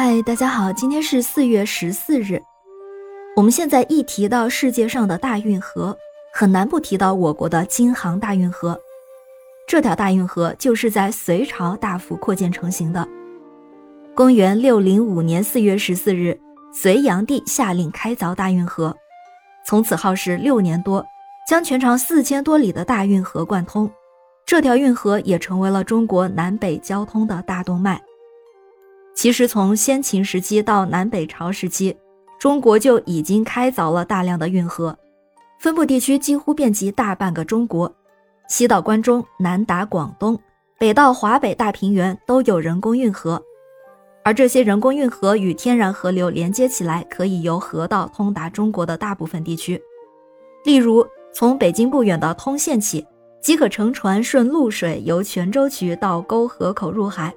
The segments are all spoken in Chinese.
嗨，大家好，今天是四月十四日。我们现在一提到世界上的大运河，很难不提到我国的京杭大运河。这条大运河就是在隋朝大幅扩建成型的。公元六零五年四月十四日，隋炀帝下令开凿大运河，从此耗时六年多，将全长四千多里的大运河贯通。这条运河也成为了中国南北交通的大动脉。其实，从先秦时期到南北朝时期，中国就已经开凿了大量的运河，分布地区几乎遍及大半个中国，西到关中，南达广东，北到华北大平原都有人工运河。而这些人工运河与天然河流连接起来，可以由河道通达中国的大部分地区。例如，从北京不远的通县起。即可乘船顺露水由泉州渠到沟河口入海，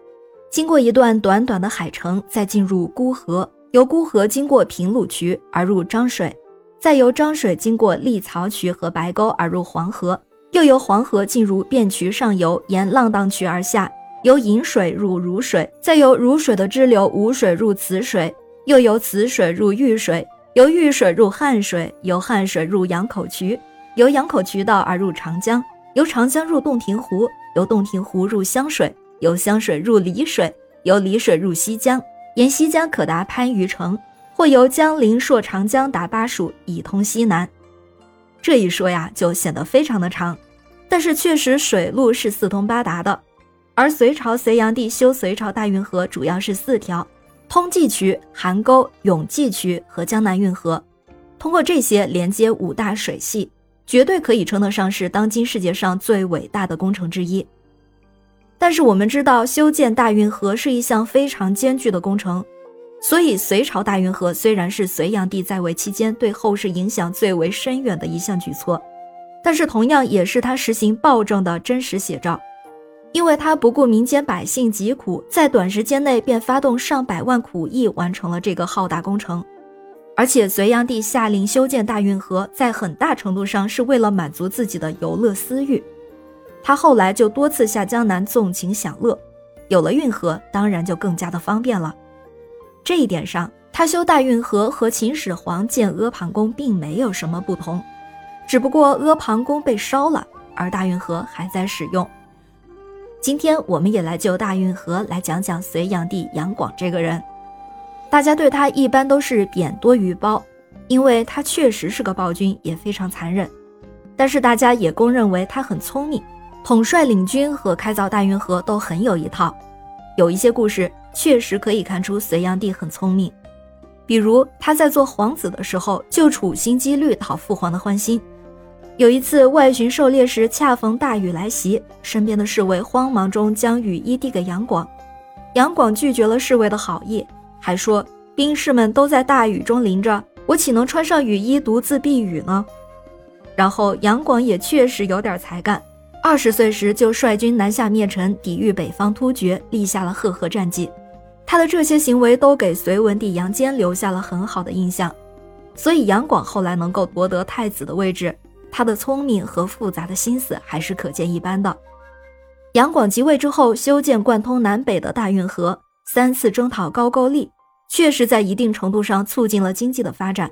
经过一段短短的海城，再进入沽河，由沽河经过平鲁渠而入漳水，再由漳水经过立曹渠和白沟而入黄河，又由黄河进入汴渠上游，沿浪荡渠而下，由引水入汝水，再由汝水的支流吴水入此水，又由此水入玉水，由玉水入汉水，由汉水入阳口渠，由阳口渠道而入长江。由长江入洞庭湖，由洞庭湖入湘水，由湘水入丽水，由丽水入西江，沿西江可达番禺城，或由江陵溯长江达巴蜀，以通西南。这一说呀，就显得非常的长，但是确实水路是四通八达的。而隋朝隋炀帝修隋朝大运河，主要是四条：通济渠、邗沟、永济渠和江南运河，通过这些连接五大水系。绝对可以称得上是当今世界上最伟大的工程之一。但是我们知道，修建大运河是一项非常艰巨的工程，所以隋朝大运河虽然是隋炀帝在位期间对后世影响最为深远的一项举措，但是同样也是他实行暴政的真实写照，因为他不顾民间百姓疾苦，在短时间内便发动上百万苦役，完成了这个浩大工程。而且隋炀帝下令修建大运河，在很大程度上是为了满足自己的游乐私欲。他后来就多次下江南纵情享乐，有了运河，当然就更加的方便了。这一点上，他修大运河和秦始皇建阿房宫并没有什么不同，只不过阿房宫被烧了，而大运河还在使用。今天我们也来就大运河来讲讲隋炀帝杨广这个人。大家对他一般都是贬多于褒，因为他确实是个暴君，也非常残忍。但是大家也公认为他很聪明，统帅领军和开凿大运河都很有一套。有一些故事确实可以看出隋炀帝很聪明，比如他在做皇子的时候就处心积虑讨父皇的欢心。有一次外巡狩猎时，恰逢大雨来袭，身边的侍卫慌忙中将雨衣递给杨广，杨广拒绝了侍卫的好意。还说兵士们都在大雨中淋着，我岂能穿上雨衣独自避雨呢？然后杨广也确实有点才干，二十岁时就率军南下灭陈，抵御北方突厥，立下了赫赫战绩。他的这些行为都给隋文帝杨坚留下了很好的印象，所以杨广后来能够夺得太子的位置，他的聪明和复杂的心思还是可见一斑的。杨广即位之后，修建贯通南北的大运河。三次征讨高句丽，确实在一定程度上促进了经济的发展，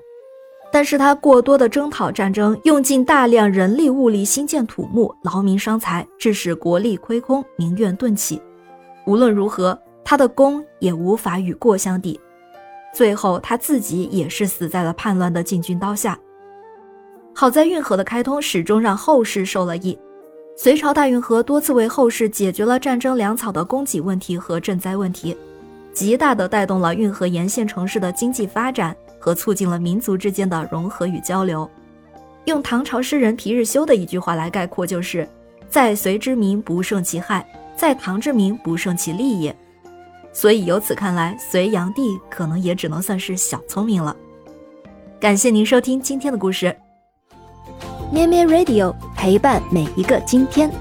但是他过多的征讨战争，用尽大量人力物力兴建土木，劳民伤财，致使国力亏空，民怨顿起。无论如何，他的功也无法与过相抵。最后他自己也是死在了叛乱的禁军刀下。好在运河的开通始终让后世受了益。隋朝大运河多次为后世解决了战争粮草的供给问题和赈灾问题。极大的带动了运河沿线城市的经济发展和促进了民族之间的融合与交流。用唐朝诗人皮日休的一句话来概括，就是在隋之民不胜其害，在唐之民不胜其利也。所以由此看来，隋炀帝可能也只能算是小聪明了。感谢您收听今天的故事，咩咩 Radio 陪伴每一个今天。